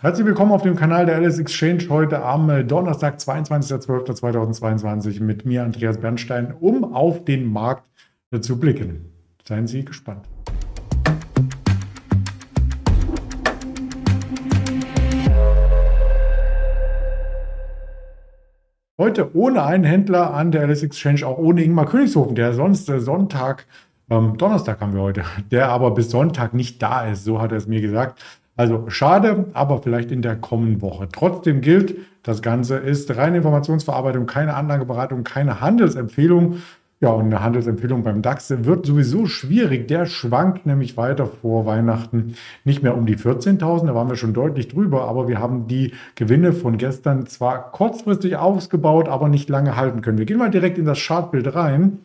Herzlich willkommen auf dem Kanal der LS Exchange heute am äh, Donnerstag, 22.12.2022 mit mir, Andreas Bernstein, um auf den Markt äh, zu blicken. Seien Sie gespannt. Heute ohne einen Händler an der LS Exchange, auch ohne Ingmar Königshofen, der sonst äh, Sonntag, ähm, Donnerstag haben wir heute, der aber bis Sonntag nicht da ist, so hat er es mir gesagt. Also schade, aber vielleicht in der kommenden Woche. Trotzdem gilt, das Ganze ist reine Informationsverarbeitung, keine Anlageberatung, keine Handelsempfehlung. Ja, und eine Handelsempfehlung beim DAX wird sowieso schwierig. Der schwankt nämlich weiter vor Weihnachten nicht mehr um die 14.000, da waren wir schon deutlich drüber, aber wir haben die Gewinne von gestern zwar kurzfristig ausgebaut, aber nicht lange halten können. Wir gehen mal direkt in das Chartbild rein.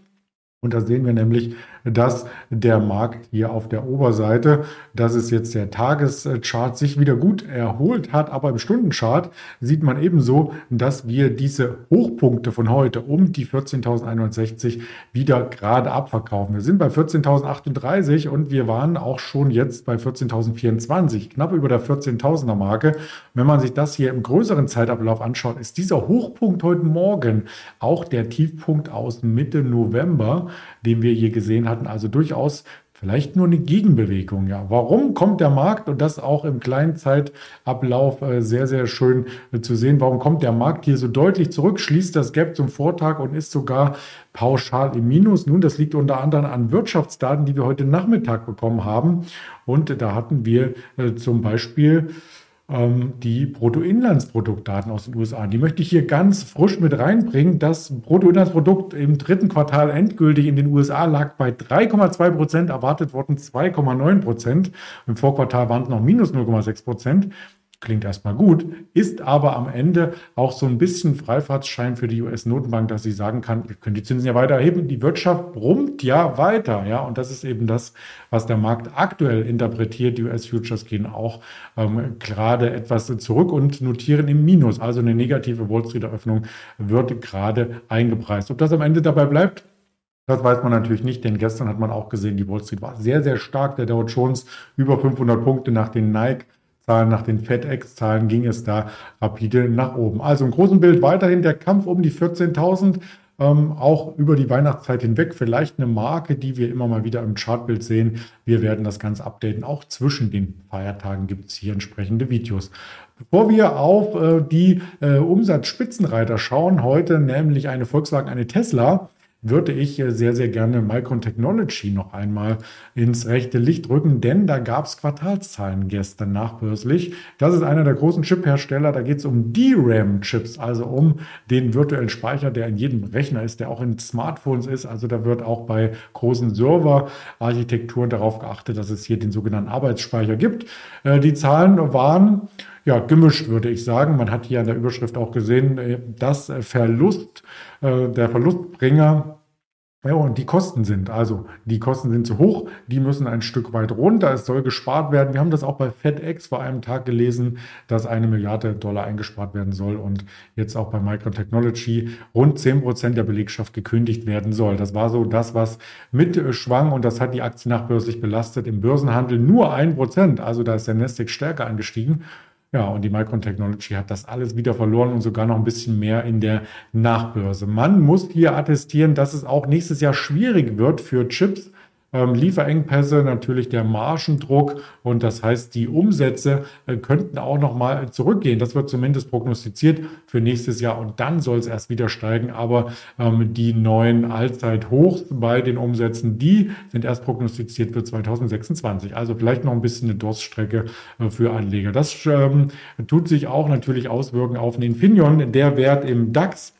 Und da sehen wir nämlich, dass der Markt hier auf der Oberseite, das ist jetzt der Tageschart, sich wieder gut erholt hat. Aber im Stundenchart sieht man ebenso, dass wir diese Hochpunkte von heute um die 14.160 wieder gerade abverkaufen. Wir sind bei 14.038 und wir waren auch schon jetzt bei 14.024, knapp über der 14.000er Marke. Wenn man sich das hier im größeren Zeitablauf anschaut, ist dieser Hochpunkt heute Morgen auch der Tiefpunkt aus Mitte November den wir hier gesehen hatten. Also durchaus vielleicht nur eine Gegenbewegung. Ja, warum kommt der Markt und das auch im kleinen Zeitablauf äh, sehr, sehr schön äh, zu sehen? Warum kommt der Markt hier so deutlich zurück, schließt das Gap zum Vortag und ist sogar pauschal im Minus? Nun, das liegt unter anderem an Wirtschaftsdaten, die wir heute Nachmittag bekommen haben. Und da hatten wir äh, zum Beispiel die Bruttoinlandsproduktdaten aus den USA. Die möchte ich hier ganz frisch mit reinbringen. Das Bruttoinlandsprodukt im dritten Quartal endgültig in den USA lag bei 3,2 Prozent, erwartet wurden 2,9 Prozent. Im Vorquartal waren es noch minus 0,6 Prozent. Klingt erstmal gut, ist aber am Ende auch so ein bisschen Freifahrtsschein für die US-Notenbank, dass sie sagen kann, wir können die Zinsen ja weiter erheben. Die Wirtschaft brummt ja weiter. Ja, und das ist eben das, was der Markt aktuell interpretiert. Die US-Futures gehen auch ähm, gerade etwas zurück und notieren im Minus. Also eine negative Wall Street-Eröffnung wird gerade eingepreist. Ob das am Ende dabei bleibt, das weiß man natürlich nicht, denn gestern hat man auch gesehen, die Wall Street war sehr, sehr stark. Der Dow Jones über 500 Punkte nach den Nike Zahlen, nach den FedEx-Zahlen ging es da rapide nach oben. Also im großen Bild weiterhin der Kampf um die 14.000. Ähm, auch über die Weihnachtszeit hinweg vielleicht eine Marke, die wir immer mal wieder im Chartbild sehen. Wir werden das Ganze updaten. Auch zwischen den Feiertagen gibt es hier entsprechende Videos. Bevor wir auf äh, die äh, Umsatzspitzenreiter schauen, heute nämlich eine Volkswagen, eine Tesla, würde ich sehr, sehr gerne Micron Technology noch einmal ins rechte Licht rücken, denn da gab es Quartalszahlen gestern nachbörslich. Das ist einer der großen Chip-Hersteller. Da geht es um DRAM-Chips, also um den virtuellen Speicher, der in jedem Rechner ist, der auch in Smartphones ist. Also da wird auch bei großen Server-Architekturen darauf geachtet, dass es hier den sogenannten Arbeitsspeicher gibt. Äh, die Zahlen waren ja, gemischt, würde ich sagen. Man hat hier an der Überschrift auch gesehen, äh, dass Verlust, äh, der Verlustbringer ja, und die Kosten sind, also die Kosten sind zu hoch, die müssen ein Stück weit runter, es soll gespart werden. Wir haben das auch bei FedEx vor einem Tag gelesen, dass eine Milliarde Dollar eingespart werden soll und jetzt auch bei Microtechnology rund 10 Prozent der Belegschaft gekündigt werden soll. Das war so das, was mitschwang und das hat die Aktie nachbörslich belastet. Im Börsenhandel nur ein Prozent, also da ist der Nasdaq stärker angestiegen. Ja, und die Micron Technology hat das alles wieder verloren und sogar noch ein bisschen mehr in der Nachbörse. Man muss hier attestieren, dass es auch nächstes Jahr schwierig wird für Chips ähm, Lieferengpässe, natürlich der Margendruck und das heißt, die Umsätze äh, könnten auch noch mal zurückgehen. Das wird zumindest prognostiziert für nächstes Jahr und dann soll es erst wieder steigen. Aber ähm, die neuen Allzeithochs bei den Umsätzen, die sind erst prognostiziert für 2026. Also vielleicht noch ein bisschen eine Durststrecke äh, für Anleger. Das ähm, tut sich auch natürlich auswirken auf den Infineon. Der Wert im DAX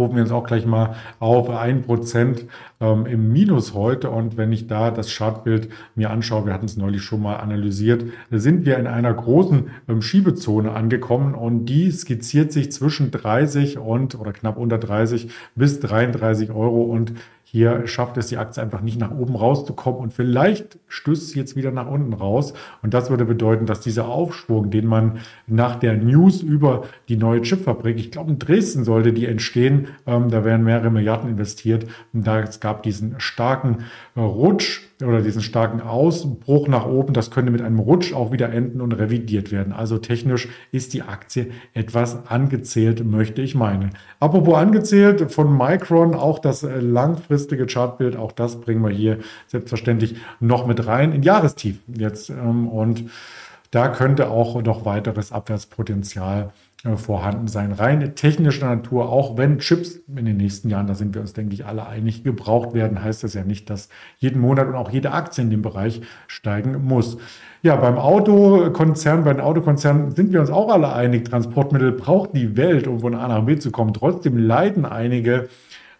rufen wir uns auch gleich mal auf, 1% ähm, im Minus heute. Und wenn ich da das Chartbild mir anschaue, wir hatten es neulich schon mal analysiert, sind wir in einer großen ähm, Schiebezone angekommen und die skizziert sich zwischen 30 und oder knapp unter 30 bis 33 Euro. Und hier schafft es die Aktie einfach nicht nach oben rauszukommen und vielleicht stößt sie jetzt wieder nach unten raus. Und das würde bedeuten, dass dieser Aufschwung, den man nach der News über die neue Chipfabrik, ich glaube in Dresden sollte die entstehen, ähm, da werden mehrere Milliarden investiert. Und da es gab diesen starken äh, Rutsch oder diesen starken Ausbruch nach oben, das könnte mit einem Rutsch auch wieder enden und revidiert werden. Also technisch ist die Aktie etwas angezählt, möchte ich meinen. Apropos angezählt, von Micron auch das äh, langfristige Chartbild, auch das bringen wir hier selbstverständlich noch mit rein in Jahrestief jetzt. Ähm, und da könnte auch noch weiteres Abwärtspotenzial äh, vorhanden sein. Rein technischer Natur, auch wenn Chips in den nächsten Jahren, da sind wir uns, denke ich, alle einig, gebraucht werden, heißt das ja nicht, dass jeden Monat und auch jede Aktie in dem Bereich steigen muss. Ja, beim Autokonzern, bei den Autokonzernen sind wir uns auch alle einig, Transportmittel braucht die Welt, um von A nach B zu kommen. Trotzdem leiden einige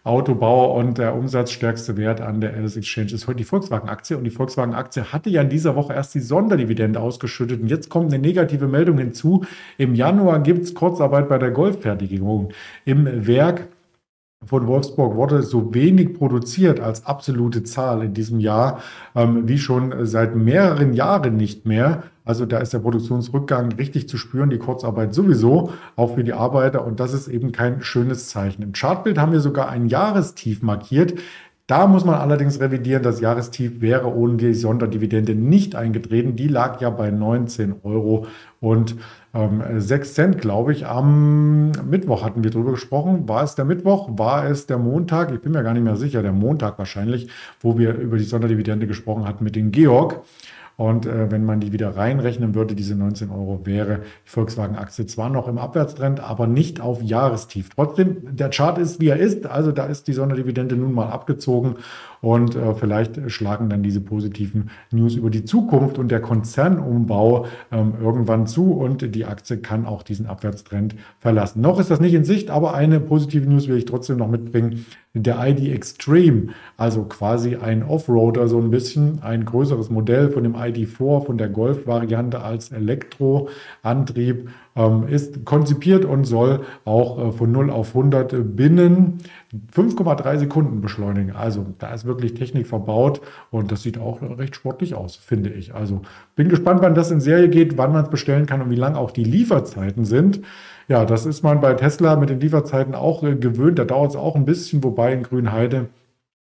Autobauer und der umsatzstärkste Wert an der LS Exchange ist heute die Volkswagen-Aktie. Und die Volkswagen-Aktie hatte ja in dieser Woche erst die Sonderdividende ausgeschüttet. Und jetzt kommt eine negative Meldung hinzu. Im Januar gibt es Kurzarbeit bei der Golffertigung. Im Werk von Wolfsburg wurde so wenig produziert als absolute Zahl in diesem Jahr ähm, wie schon seit mehreren Jahren nicht mehr. Also da ist der Produktionsrückgang richtig zu spüren, die Kurzarbeit sowieso, auch für die Arbeiter. Und das ist eben kein schönes Zeichen. Im Chartbild haben wir sogar ein Jahrestief markiert. Da muss man allerdings revidieren, das Jahrestief wäre ohne die Sonderdividende nicht eingetreten. Die lag ja bei 19 Euro und ähm, 6 Cent, glaube ich. Am Mittwoch hatten wir drüber gesprochen. War es der Mittwoch? War es der Montag? Ich bin mir gar nicht mehr sicher. Der Montag wahrscheinlich, wo wir über die Sonderdividende gesprochen hatten mit dem Georg. Und äh, wenn man die wieder reinrechnen würde, diese 19 Euro, wäre die Volkswagen-Aktie zwar noch im Abwärtstrend, aber nicht auf Jahrestief. Trotzdem, der Chart ist, wie er ist. Also da ist die Sonderdividende nun mal abgezogen. Und äh, vielleicht schlagen dann diese positiven News über die Zukunft und der Konzernumbau ähm, irgendwann zu und die Aktie kann auch diesen Abwärtstrend verlassen. Noch ist das nicht in Sicht, aber eine positive News will ich trotzdem noch mitbringen. Der ID Extreme, also quasi ein Offroader, so ein bisschen ein größeres Modell von dem ID4, von der Golf-Variante als Elektroantrieb ist konzipiert und soll auch äh, von 0 auf 100 binnen 5,3 Sekunden beschleunigen. Also da ist wirklich Technik verbaut und das sieht auch recht sportlich aus, finde ich. Also bin gespannt, wann das in Serie geht, wann man es bestellen kann und wie lang auch die Lieferzeiten sind. Ja, das ist man bei Tesla mit den Lieferzeiten auch äh, gewöhnt. Da dauert es auch ein bisschen, wobei in Grünheide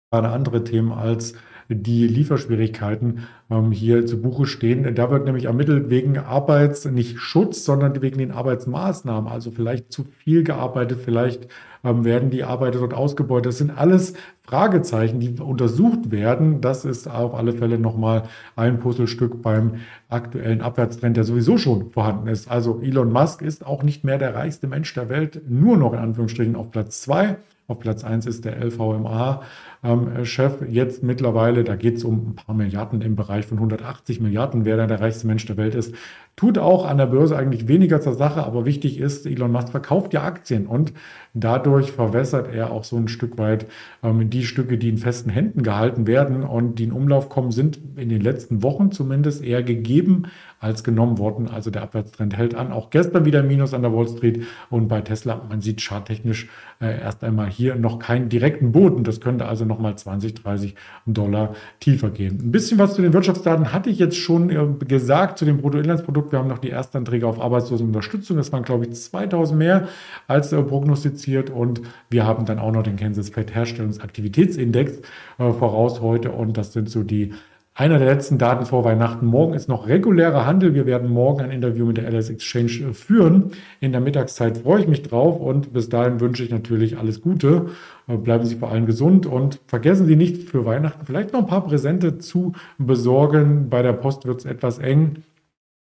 gerade andere Themen als die Lieferschwierigkeiten ähm, hier zu Buche stehen. Da wird nämlich ermittelt wegen Arbeits, nicht Schutz, sondern wegen den Arbeitsmaßnahmen. Also vielleicht zu viel gearbeitet, vielleicht ähm, werden die Arbeiter dort ausgebeutet. Das sind alles Fragezeichen, die untersucht werden. Das ist auf alle Fälle nochmal ein Puzzlestück beim aktuellen Abwärtstrend, der sowieso schon vorhanden ist. Also Elon Musk ist auch nicht mehr der reichste Mensch der Welt, nur noch in Anführungsstrichen auf Platz zwei. Auf Platz 1 ist der LVMA-Chef. Ähm, Jetzt mittlerweile, da geht es um ein paar Milliarden im Bereich von 180 Milliarden, wer da der reichste Mensch der Welt ist. Tut auch an der Börse eigentlich weniger zur Sache, aber wichtig ist, Elon Musk verkauft ja Aktien und dadurch verwässert er auch so ein Stück weit ähm, die Stücke, die in festen Händen gehalten werden und die in Umlauf kommen, sind in den letzten Wochen zumindest eher gegeben als genommen worden. Also der Abwärtstrend hält an. Auch gestern wieder Minus an der Wall Street und bei Tesla, man sieht charttechnisch äh, erst einmal hier noch keinen direkten Boden. Das könnte also nochmal 20, 30 Dollar tiefer gehen. Ein bisschen was zu den Wirtschaftsdaten hatte ich jetzt schon äh, gesagt zu dem Bruttoinlandsprodukt. Wir haben noch die Erstanträge auf Arbeitslosenunterstützung. Das waren, glaube ich, 2000 mehr als äh, prognostiziert. Und wir haben dann auch noch den Kansas Fed Herstellungsaktivitätsindex äh, voraus heute. Und das sind so die einer der letzten Daten vor Weihnachten. Morgen ist noch regulärer Handel. Wir werden morgen ein Interview mit der LS Exchange äh, führen. In der Mittagszeit freue ich mich drauf und bis dahin wünsche ich natürlich alles Gute. Äh, bleiben Sie vor allem gesund und vergessen Sie nicht für Weihnachten vielleicht noch ein paar Präsente zu besorgen. Bei der Post wird es etwas eng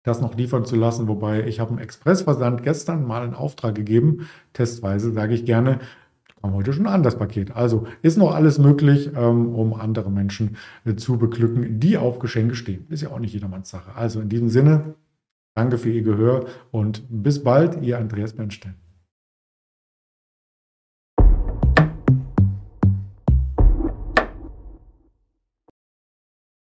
das noch liefern zu lassen. Wobei ich habe einen Expressversand gestern mal in Auftrag gegeben, testweise sage ich gerne, kam heute schon an, das Paket. Also ist noch alles möglich, ähm, um andere Menschen äh, zu beglücken, die auf Geschenke stehen. Ist ja auch nicht jedermanns Sache. Also in diesem Sinne, danke für Ihr Gehör und bis bald, Ihr Andreas Bernstein.